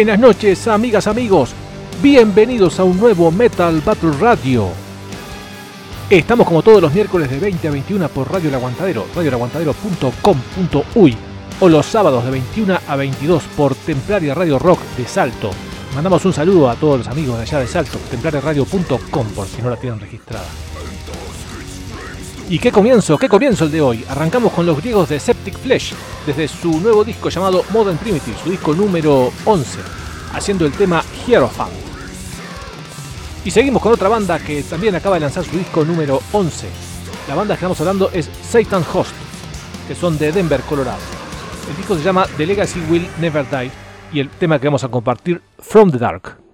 Buenas noches, amigas, amigos. Bienvenidos a un nuevo Metal Battle Radio. Estamos como todos los miércoles de 20 a 21 por Radio El Aguantadero, radioelaguantadero.com.uy o los sábados de 21 a 22 por Templaria Radio Rock de Salto. Mandamos un saludo a todos los amigos de allá de Salto, templariaradio.com por si no la tienen registrada. ¿Y qué comienzo? ¿Qué comienzo el de hoy? Arrancamos con los griegos de Septic Flesh, desde su nuevo disco llamado Modern Primitive, su disco número 11, haciendo el tema Hierophant. Y seguimos con otra banda que también acaba de lanzar su disco número 11. La banda que estamos hablando es Satan Host, que son de Denver, Colorado. El disco se llama The Legacy Will Never Die y el tema que vamos a compartir, From the Dark.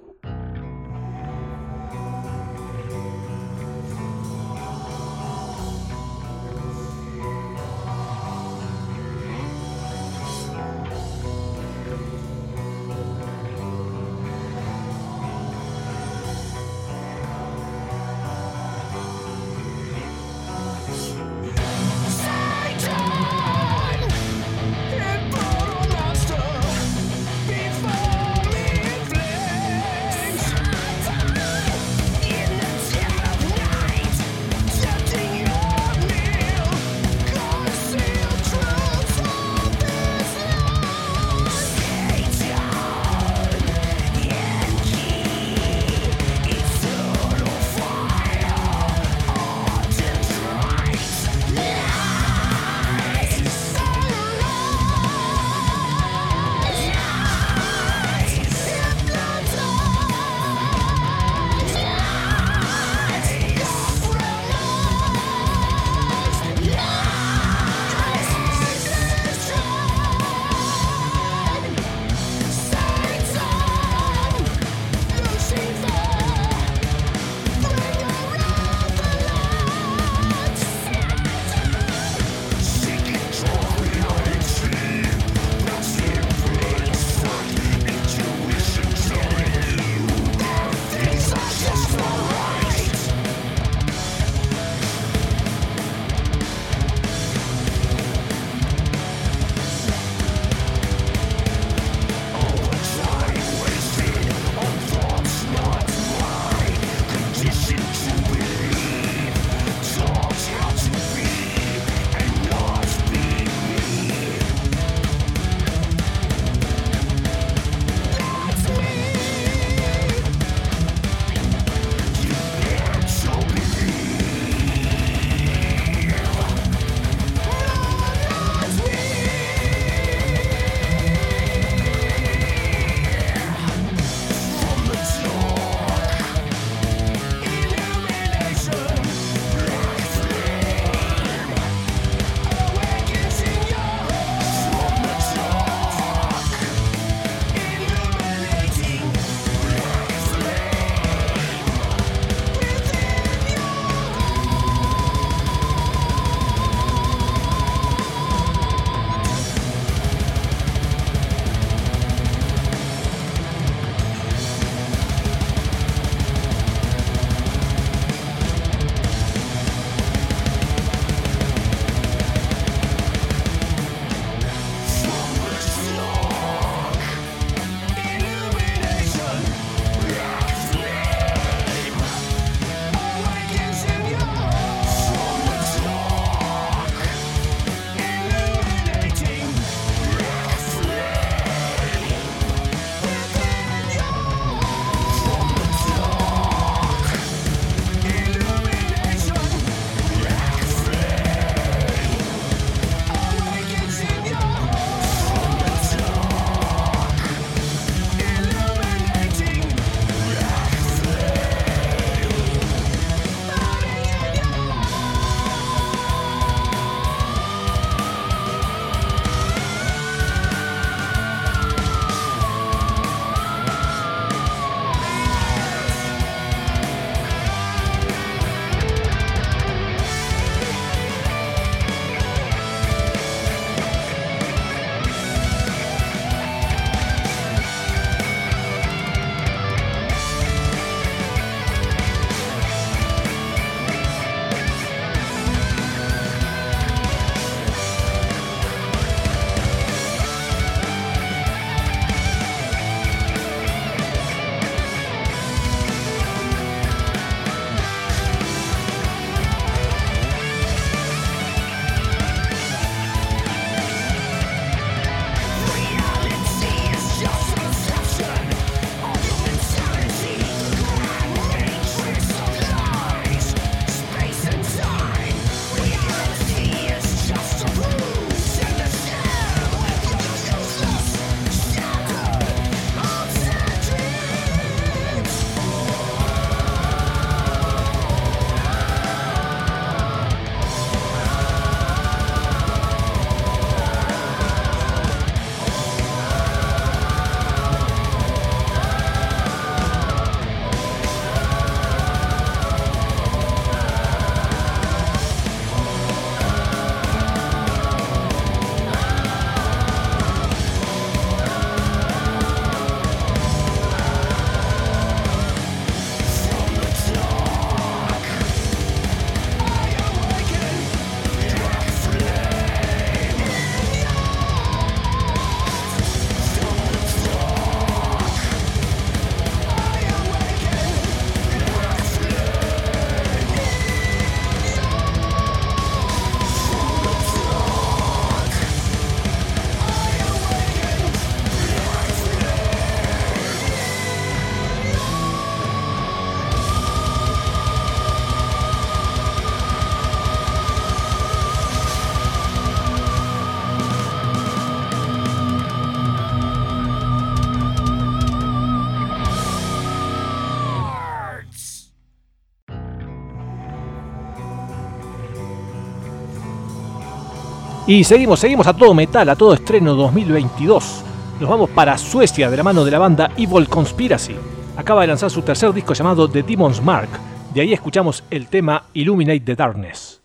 Y seguimos, seguimos a todo metal, a todo estreno 2022. Nos vamos para Suecia de la mano de la banda Evil Conspiracy. Acaba de lanzar su tercer disco llamado The Demon's Mark. De ahí escuchamos el tema Illuminate the Darkness.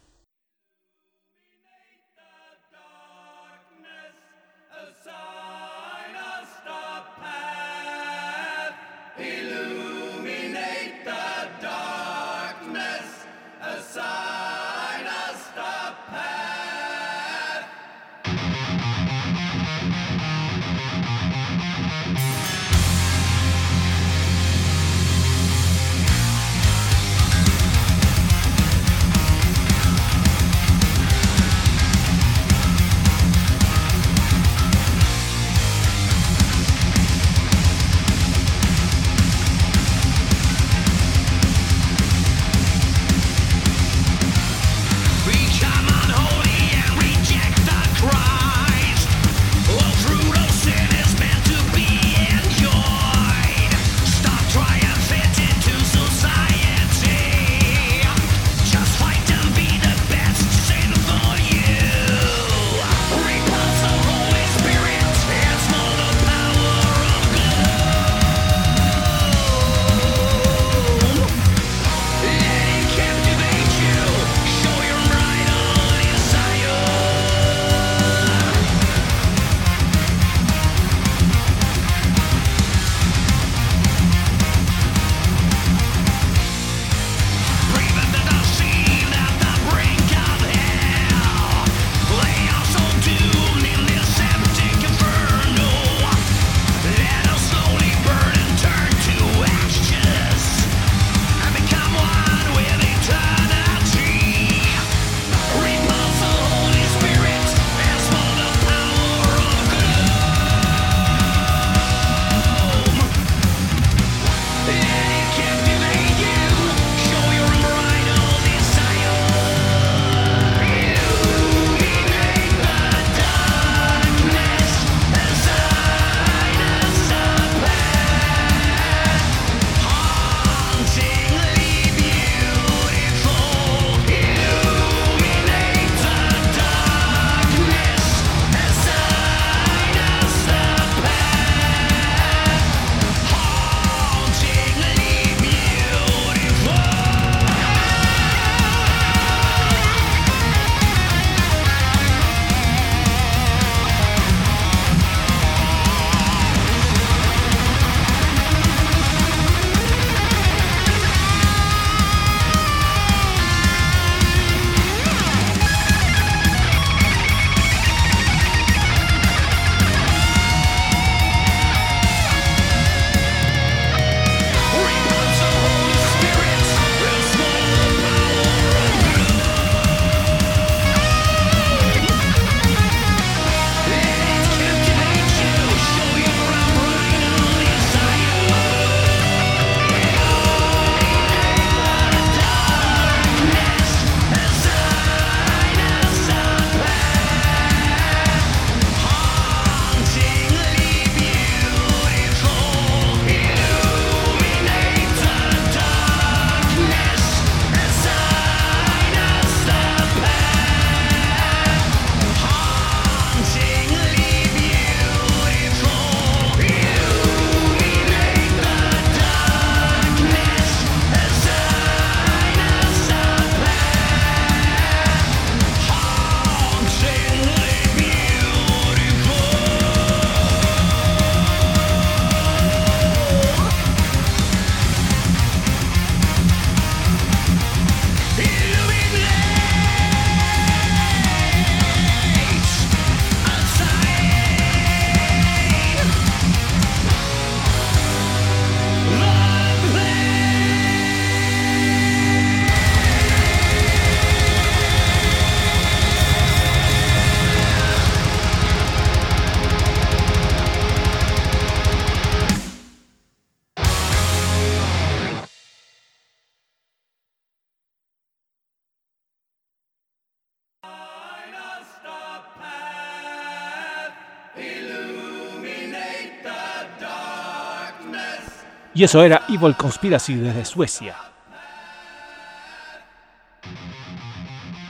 Y eso era Evil Conspiracy desde Suecia.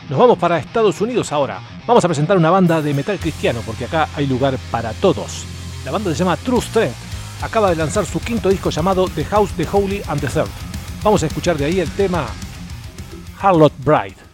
Nos vamos para Estados Unidos ahora. Vamos a presentar una banda de metal cristiano porque acá hay lugar para todos. La banda se llama True Strength. Acaba de lanzar su quinto disco llamado The House, The Holy and the Third. Vamos a escuchar de ahí el tema Harlot Bride.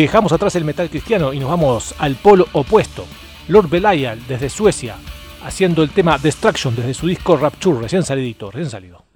Dejamos atrás el metal cristiano y nos vamos al polo opuesto. Lord Belial desde Suecia haciendo el tema Destruction desde su disco Rapture, recién salidito, recién salido.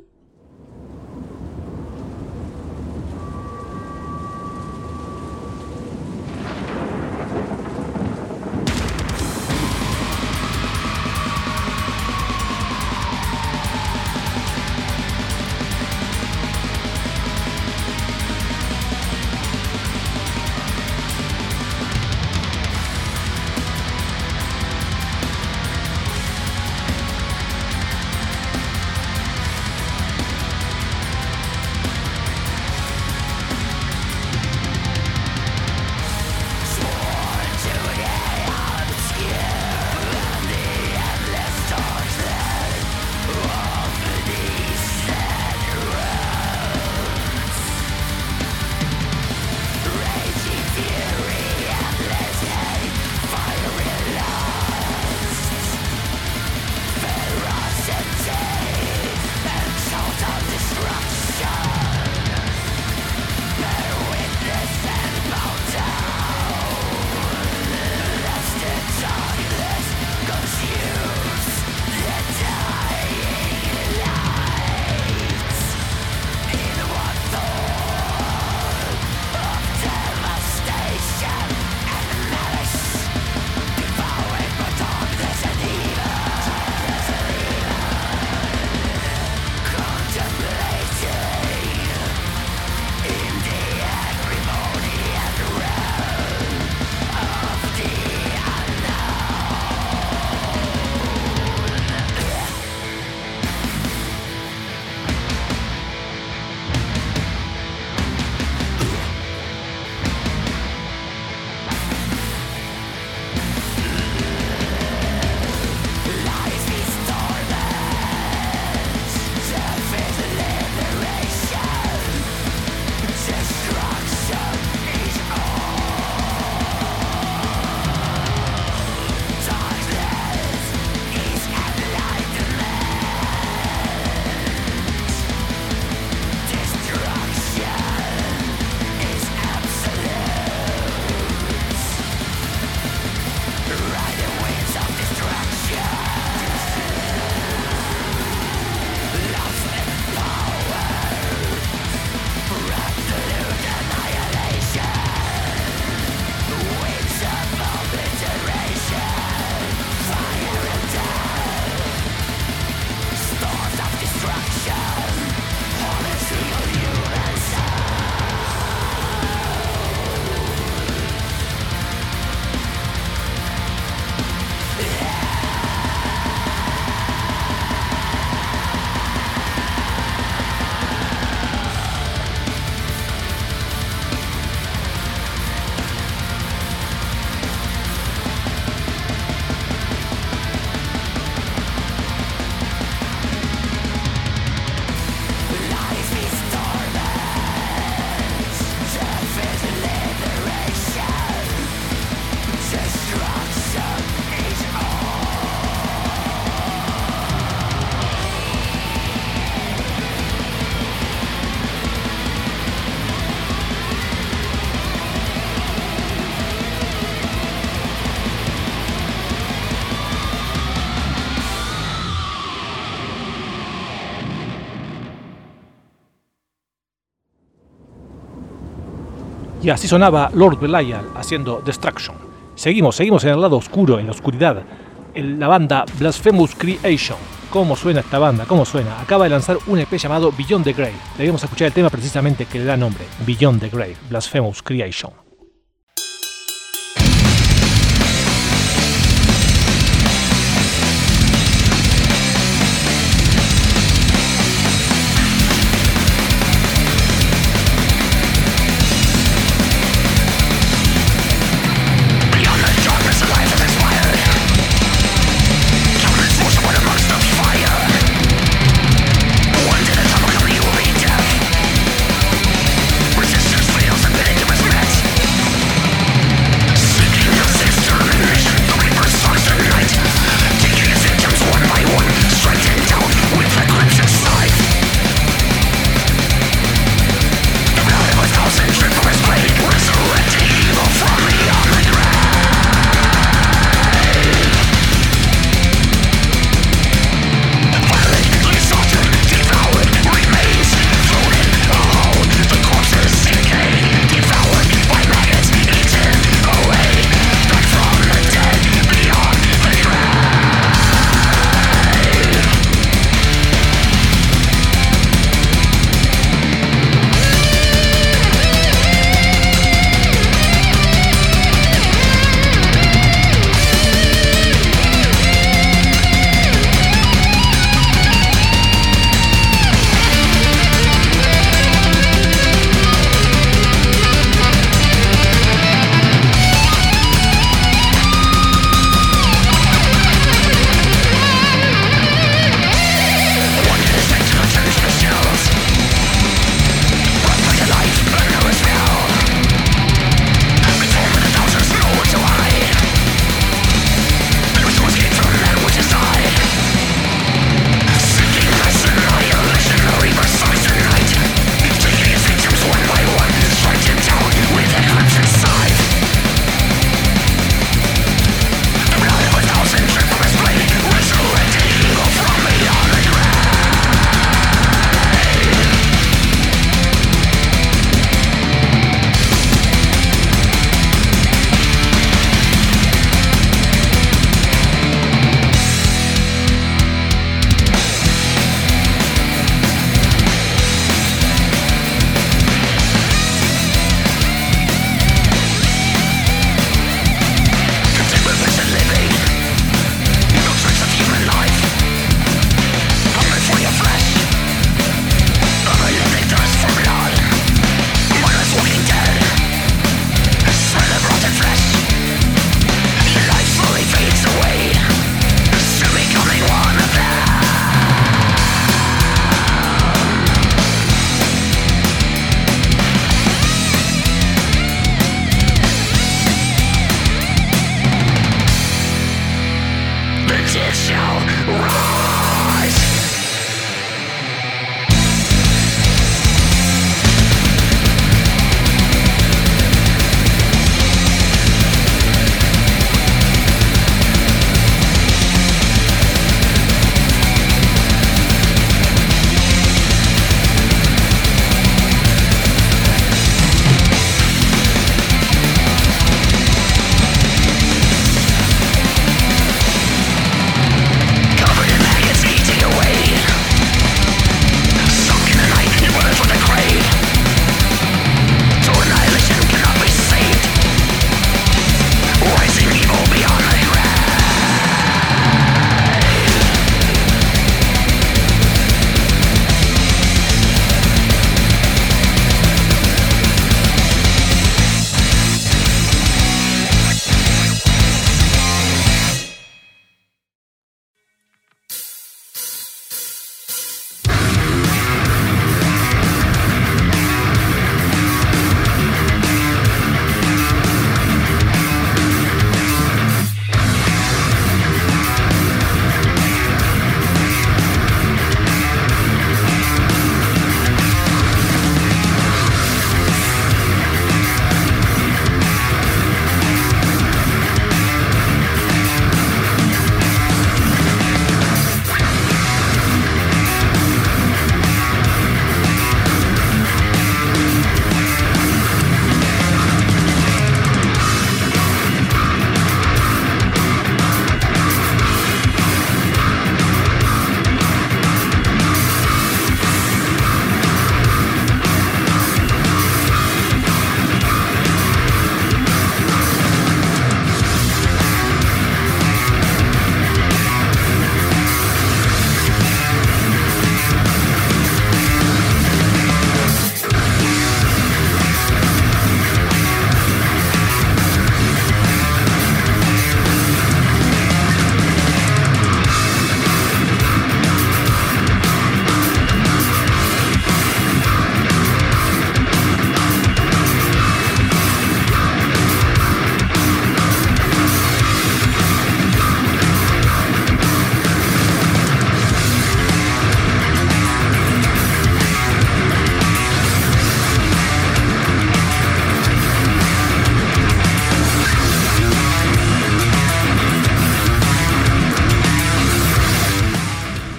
Y así sonaba Lord Belial haciendo Destruction. Seguimos, seguimos en el lado oscuro, en la oscuridad. En la banda Blasphemous Creation. ¿Cómo suena esta banda? ¿Cómo suena? Acaba de lanzar un EP llamado Beyond the Grave. Debemos escuchar el tema precisamente que le da nombre, Beyond the Grave, Blasphemous Creation.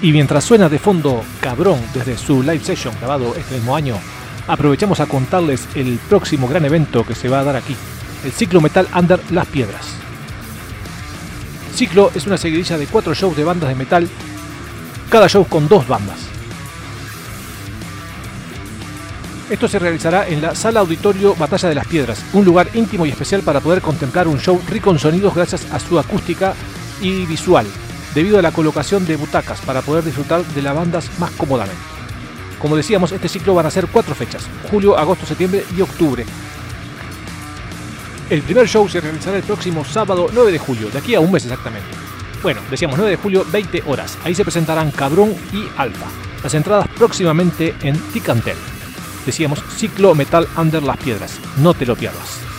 Y mientras suena de fondo Cabrón desde su live session grabado este mismo año, aprovechamos a contarles el próximo gran evento que se va a dar aquí, el Ciclo Metal Under Las Piedras. Ciclo es una seguidilla de cuatro shows de bandas de metal, cada show con dos bandas. Esto se realizará en la Sala Auditorio Batalla de las Piedras, un lugar íntimo y especial para poder contemplar un show rico en sonidos gracias a su acústica y visual, debido a la colocación de butacas para poder disfrutar de las bandas más cómodamente. Como decíamos, este ciclo van a ser cuatro fechas, julio, agosto, septiembre y octubre. El primer show se realizará el próximo sábado 9 de julio, de aquí a un mes exactamente. Bueno, decíamos 9 de julio, 20 horas. Ahí se presentarán Cabrón y Alfa. Las entradas próximamente en Ticantel. Decíamos ciclo metal under las piedras. No te lo pierdas.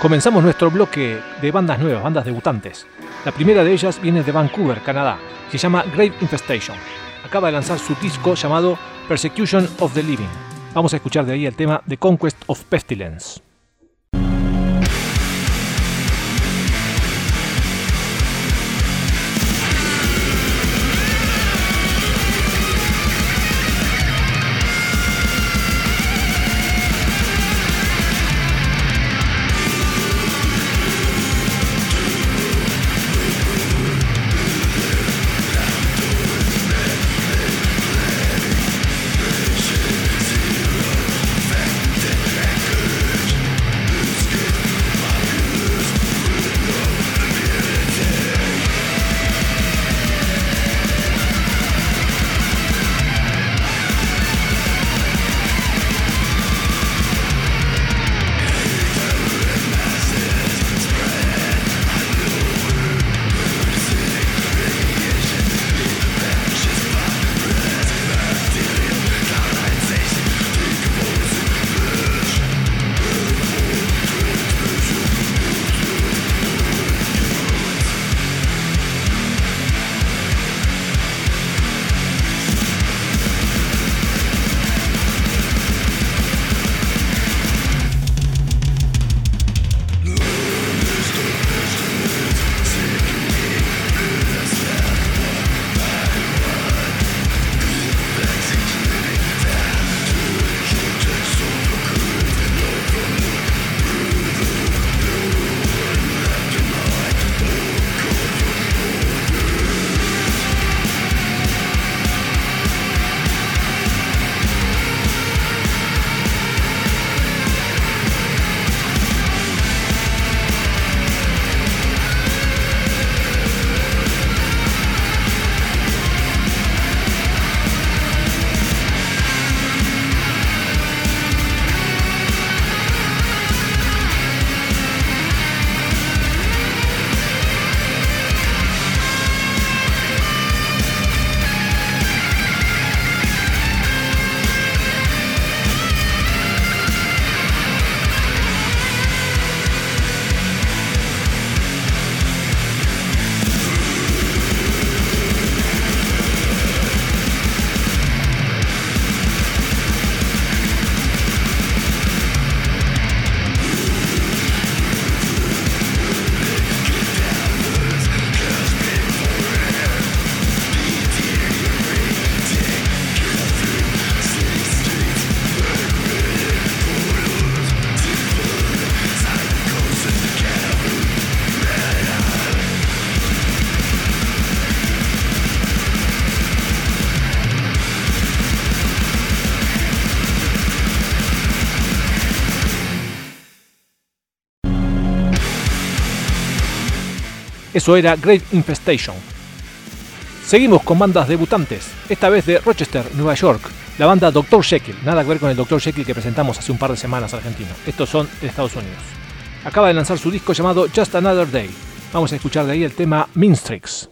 Comenzamos nuestro bloque de bandas nuevas, bandas debutantes. La primera de ellas viene de Vancouver, Canadá. Se llama Grave Infestation. Acaba de lanzar su disco llamado Persecution of the Living. Vamos a escuchar de ahí el tema The Conquest of Pestilence. Eso era Great Infestation. Seguimos con bandas debutantes, esta vez de Rochester, Nueva York, la banda Dr. Jekyll, nada que ver con el Dr. Jekyll que presentamos hace un par de semanas argentino. Estos son de Estados Unidos. acaba de lanzar su disco llamado Just Another Day. Vamos a escuchar de ahí el tema Minstrix.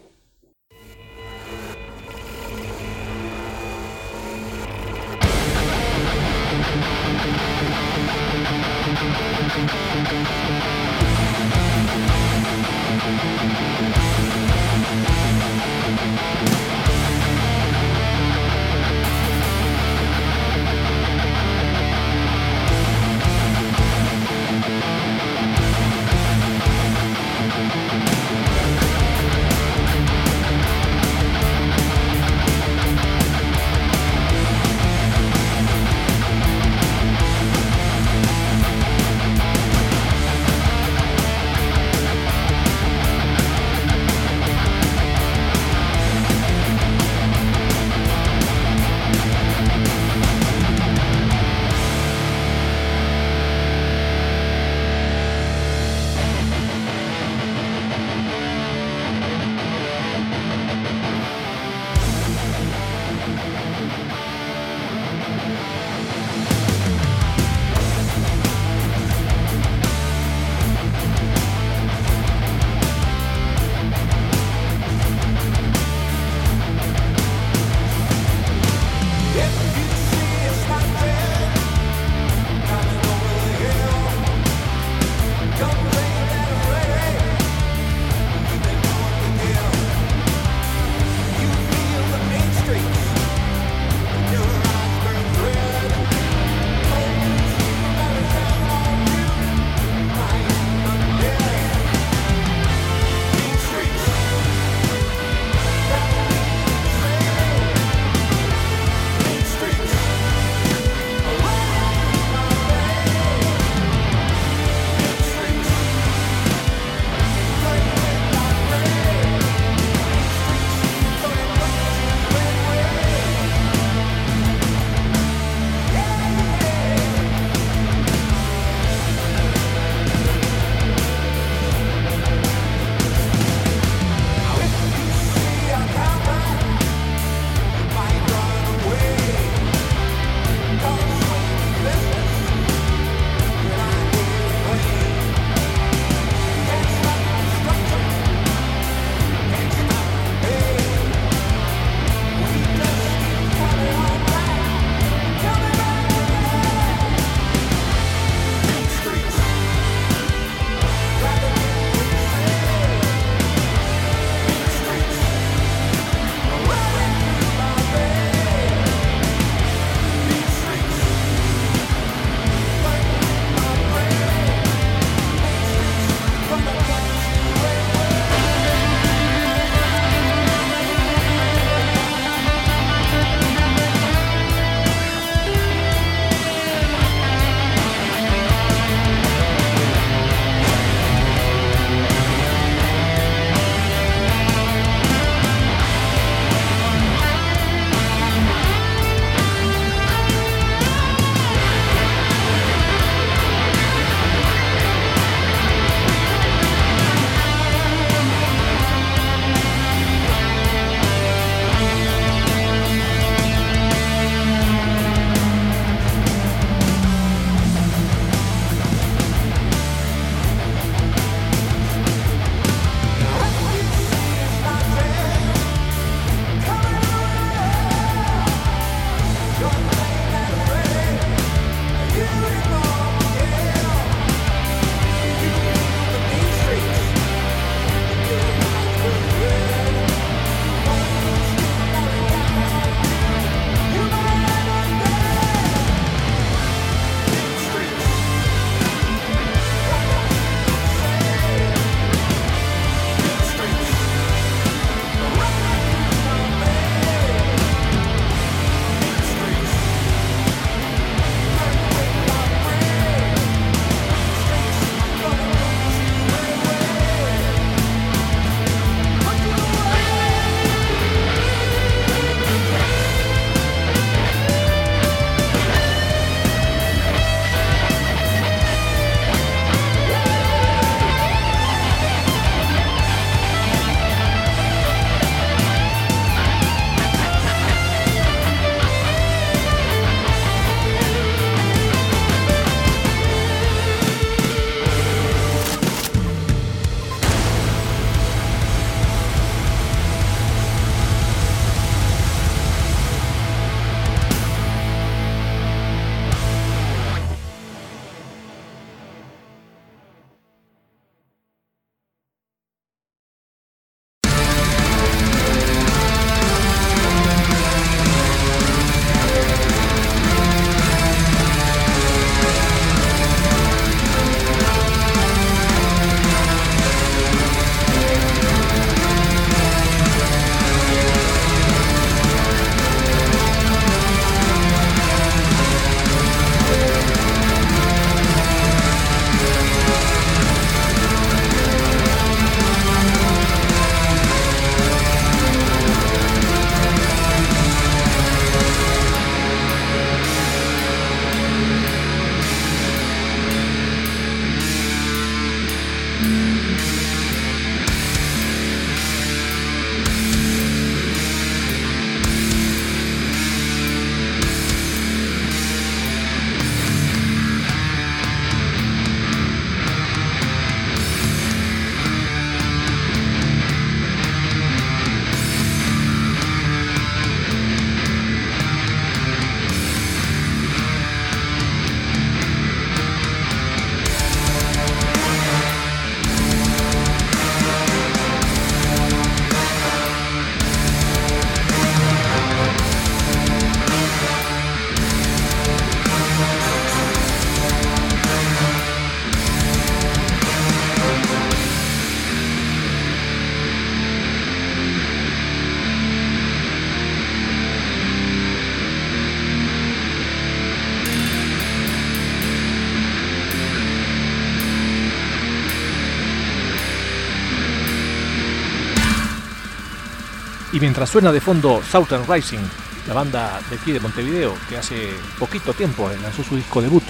Y mientras suena de fondo Southern Rising, la banda de aquí de Montevideo, que hace poquito tiempo lanzó su disco debut,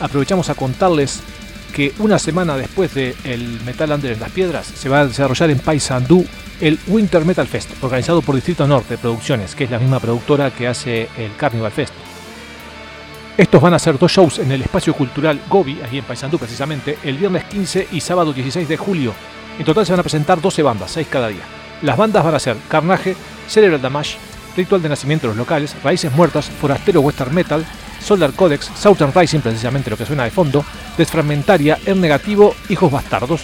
aprovechamos a contarles que una semana después de el Metal Under en las Piedras se va a desarrollar en Paysandú el Winter Metal Fest, organizado por Distrito Norte Producciones, que es la misma productora que hace el Carnival Fest. Estos van a ser dos shows en el espacio cultural Gobi, aquí en Paysandú precisamente, el viernes 15 y sábado 16 de julio. En total se van a presentar 12 bandas, 6 cada día. Las bandas van a ser Carnage, Cerebral Damage, Ritual de Nacimiento de los Locales, Raíces Muertas, Forastero Western Metal, Solar Codex, Southern Rising, precisamente lo que suena de fondo, Desfragmentaria, Er Negativo, Hijos Bastardos,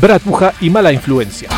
Bratuja y Mala Influencia.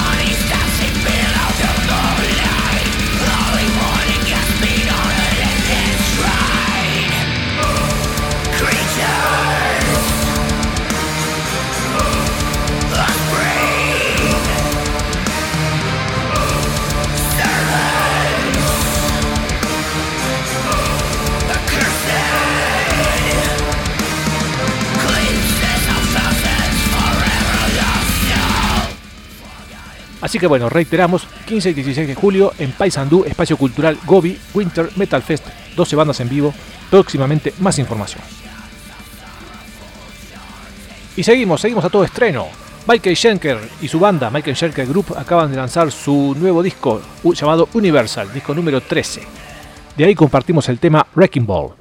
Así que bueno, reiteramos, 15 y 16 de julio en Paysandú, Espacio Cultural Gobi, Winter Metal Fest, 12 bandas en vivo, próximamente más información. Y seguimos, seguimos a todo estreno. Michael Schenker y su banda, Michael Schenker Group, acaban de lanzar su nuevo disco llamado Universal, disco número 13. De ahí compartimos el tema Wrecking Ball.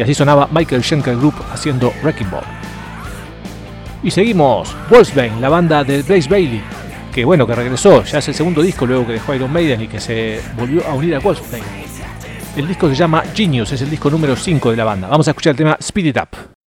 Y así sonaba Michael Schenker Group haciendo Wrecking Ball. Y seguimos, Wolfsbane, la banda de Blaze Bailey, que bueno, que regresó, ya es el segundo disco luego que dejó Iron Maiden y que se volvió a unir a Wolfsbane. El disco se llama Genius, es el disco número 5 de la banda. Vamos a escuchar el tema Speed It Up.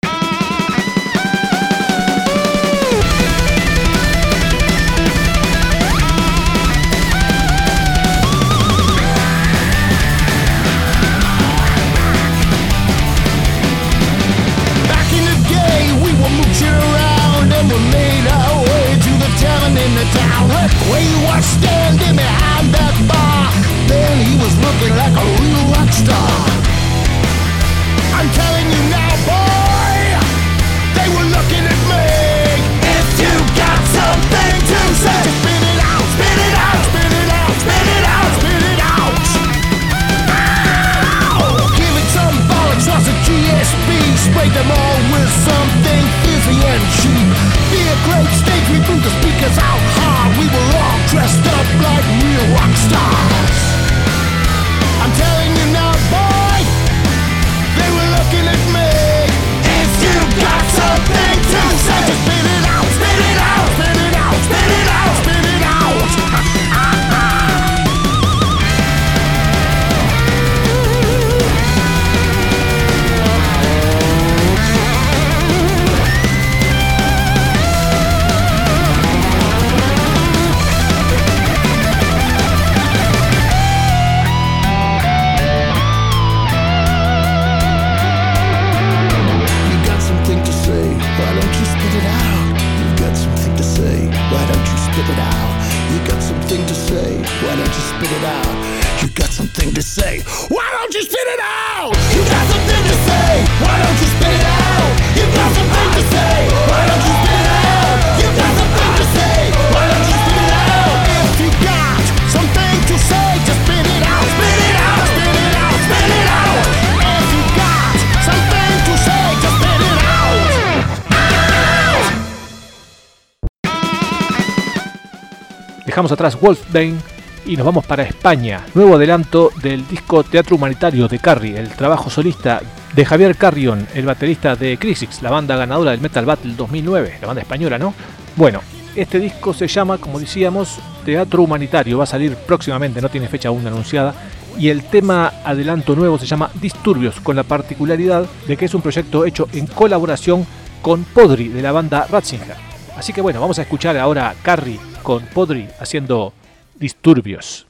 Dejamos atrás Wolfsbane y nos vamos para España. Nuevo adelanto del disco Teatro Humanitario de Carrie, el trabajo solista de Javier Carrion, el baterista de Crisis, la banda ganadora del Metal Battle 2009, la banda española, ¿no? Bueno, este disco se llama, como decíamos, Teatro Humanitario, va a salir próximamente, no tiene fecha aún anunciada. Y el tema adelanto nuevo se llama Disturbios, con la particularidad de que es un proyecto hecho en colaboración con Podri de la banda Ratzinger. Así que bueno, vamos a escuchar ahora a Carrie con Podri haciendo disturbios.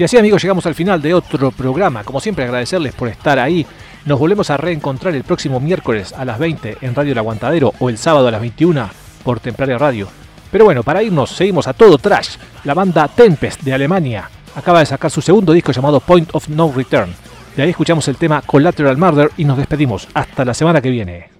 Y así amigos llegamos al final de otro programa. Como siempre agradecerles por estar ahí. Nos volvemos a reencontrar el próximo miércoles a las 20 en Radio El Aguantadero o el sábado a las 21 por Templaria Radio. Pero bueno, para irnos seguimos a todo trash. La banda Tempest de Alemania acaba de sacar su segundo disco llamado Point of No Return. De ahí escuchamos el tema Collateral Murder y nos despedimos. Hasta la semana que viene.